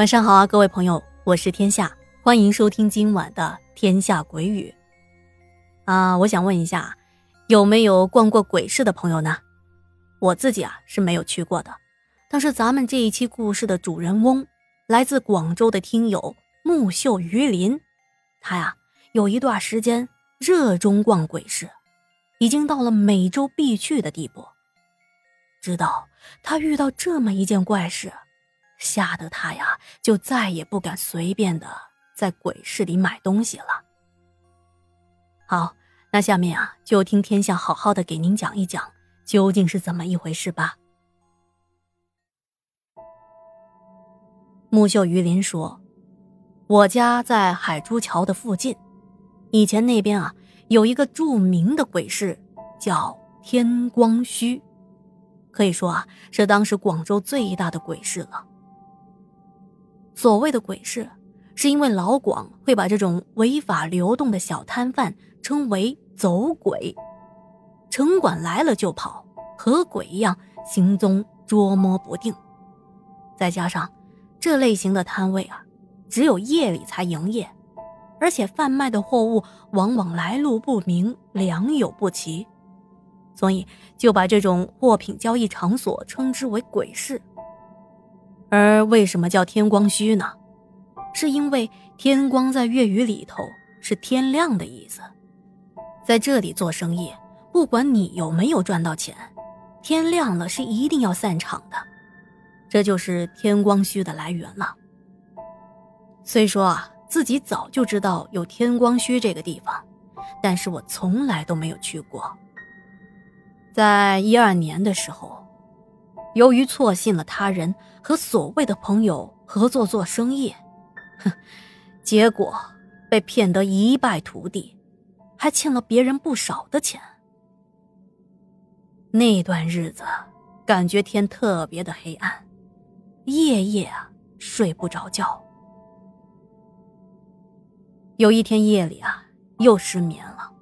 晚上好啊，各位朋友，我是天下，欢迎收听今晚的《天下鬼语》啊。我想问一下，有没有逛过鬼市的朋友呢？我自己啊是没有去过的，但是咱们这一期故事的主人翁来自广州的听友木秀于林，他呀有一段时间热衷逛鬼市，已经到了每周必去的地步。直到他遇到这么一件怪事。吓得他呀，就再也不敢随便的在鬼市里买东西了。好，那下面啊，就听天下好好的给您讲一讲，究竟是怎么一回事吧。木秀于林说：“我家在海珠桥的附近，以前那边啊有一个著名的鬼市，叫天光墟，可以说啊是当时广州最大的鬼市了。”所谓的鬼市，是因为老广会把这种违法流动的小摊贩称为走鬼，城管来了就跑，和鬼一样行踪捉摸不定。再加上这类型的摊位啊，只有夜里才营业，而且贩卖的货物往往来路不明，良莠不齐，所以就把这种货品交易场所称之为鬼市。而为什么叫天光墟呢？是因为天光在粤语里头是天亮的意思，在这里做生意，不管你有没有赚到钱，天亮了是一定要散场的，这就是天光墟的来源了。虽说啊自己早就知道有天光墟这个地方，但是我从来都没有去过。在一二年的时候。由于错信了他人和所谓的朋友合作做生意，哼，结果被骗得一败涂地，还欠了别人不少的钱。那段日子，感觉天特别的黑暗，夜夜啊睡不着觉。有一天夜里啊，又失眠了，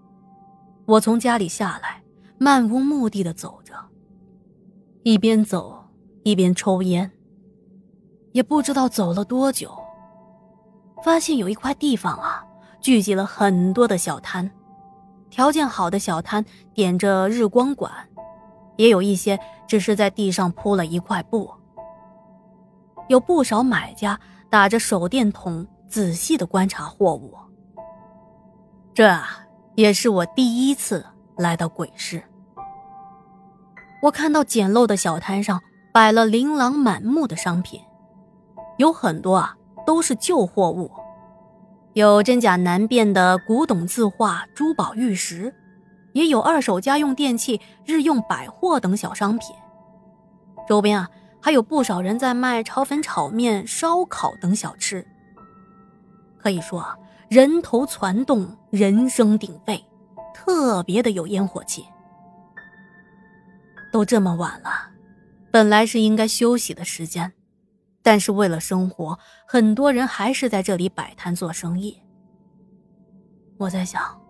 我从家里下来，漫无目的的走。一边走一边抽烟，也不知道走了多久，发现有一块地方啊，聚集了很多的小摊，条件好的小摊点着日光管，也有一些只是在地上铺了一块布。有不少买家打着手电筒仔细的观察货物。这也是我第一次来到鬼市。我看到简陋的小摊上摆了琳琅满目的商品，有很多啊都是旧货物，有真假难辨的古董字画、珠宝玉石，也有二手家用电器、日用百货等小商品。周边啊还有不少人在卖炒粉、炒面、烧烤等小吃。可以说啊，人头攒动，人声鼎沸，特别的有烟火气。都这么晚了，本来是应该休息的时间，但是为了生活，很多人还是在这里摆摊做生意。我在想，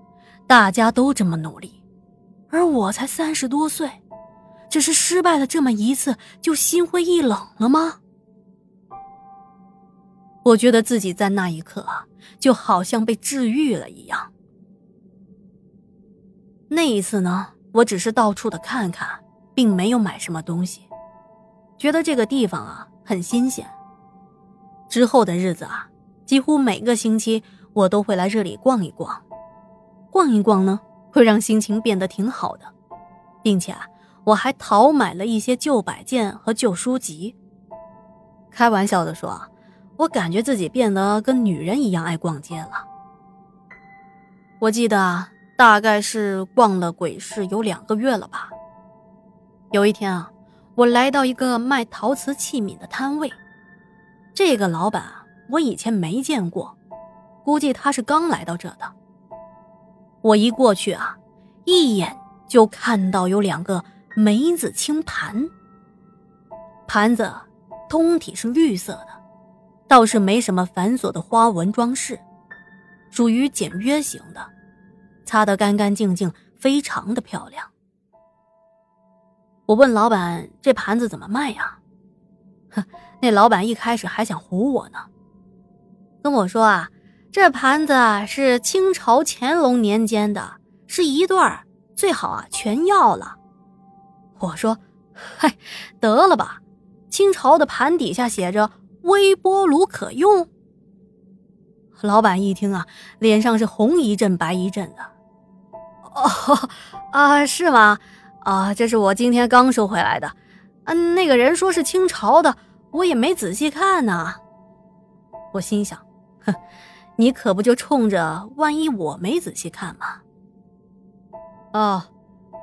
大家都这么努力，而我才三十多岁，只是失败了这么一次就心灰意冷了吗？我觉得自己在那一刻啊，就好像被治愈了一样。那一次呢，我只是到处的看看。并没有买什么东西，觉得这个地方啊很新鲜。之后的日子啊，几乎每个星期我都会来这里逛一逛，逛一逛呢会让心情变得挺好的，并且啊我还淘买了一些旧摆件和旧书籍。开玩笑的说，我感觉自己变得跟女人一样爱逛街了。我记得啊，大概是逛了鬼市有两个月了吧。有一天啊，我来到一个卖陶瓷器皿的摊位，这个老板啊，我以前没见过，估计他是刚来到这的。我一过去啊，一眼就看到有两个梅子青盘，盘子通体是绿色的，倒是没什么繁琐的花纹装饰，属于简约型的，擦得干干净净，非常的漂亮。我问老板：“这盘子怎么卖呀？”哼，那老板一开始还想唬我呢，跟我说啊，这盘子是清朝乾隆年间的，是一对儿，最好啊全要了。我说，嗨，得了吧，清朝的盘底下写着微波炉可用。老板一听啊，脸上是红一阵白一阵的。哦，啊，是吗？啊，这是我今天刚收回来的。嗯，那个人说是清朝的。我也没仔细看呢，我心想，哼，你可不就冲着万一我没仔细看吗？哦，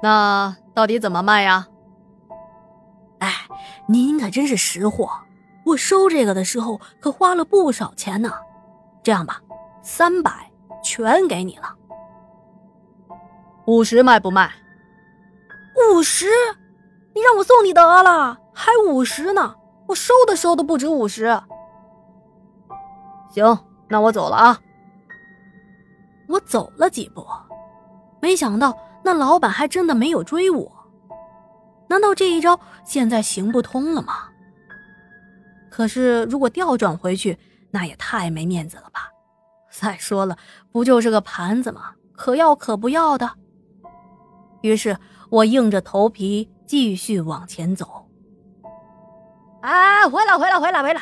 那到底怎么卖呀？哎，您可真是识货，我收这个的时候可花了不少钱呢。这样吧，三百全给你了。五十卖不卖？五十？你让我送你得了，还五十呢？我收的收都不止五十。行，那我走了啊。我走了几步，没想到那老板还真的没有追我。难道这一招现在行不通了吗？可是如果调转回去，那也太没面子了吧。再说了，不就是个盘子吗？可要可不要的。于是我硬着头皮继续往前走。哎，回来，回来，回来，回来！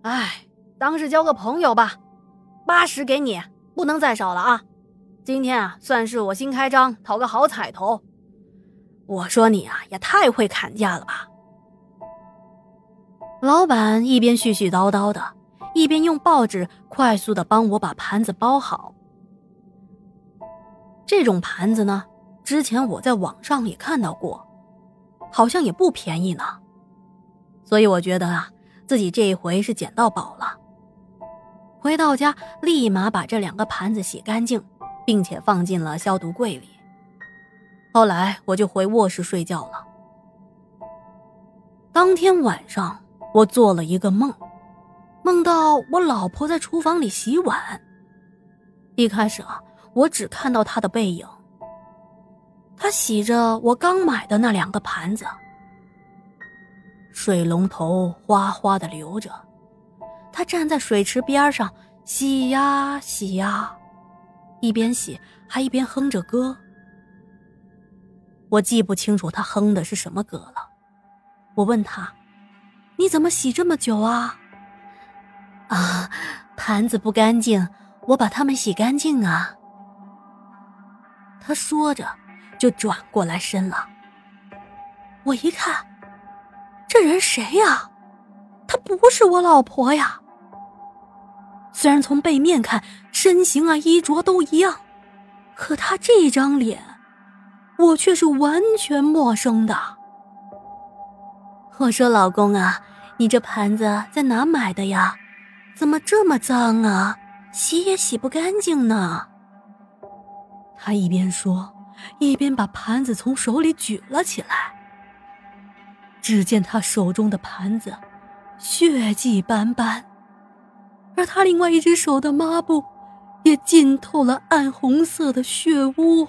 哎，当是交个朋友吧，八十给你，不能再少了啊！今天啊，算是我新开张，讨个好彩头。我说你啊，也太会砍价了吧！老板一边絮絮叨叨的，一边用报纸快速的帮我把盘子包好。这种盘子呢，之前我在网上也看到过，好像也不便宜呢。所以我觉得啊，自己这一回是捡到宝了。回到家，立马把这两个盘子洗干净，并且放进了消毒柜里。后来我就回卧室睡觉了。当天晚上，我做了一个梦，梦到我老婆在厨房里洗碗。一开始啊，我只看到她的背影，他洗着我刚买的那两个盘子。水龙头哗哗的流着，他站在水池边上洗呀洗呀，一边洗还一边哼着歌。我记不清楚他哼的是什么歌了。我问他：“你怎么洗这么久啊？”啊，盘子不干净，我把它们洗干净啊。他说着，就转过来身了。我一看。这人谁呀？她不是我老婆呀。虽然从背面看，身形啊、衣着都一样，可她这张脸，我却是完全陌生的。我说：“老公啊，你这盘子在哪买的呀？怎么这么脏啊？洗也洗不干净呢。”他一边说，一边把盘子从手里举了起来。只见他手中的盘子，血迹斑斑，而他另外一只手的抹布，也浸透了暗红色的血污。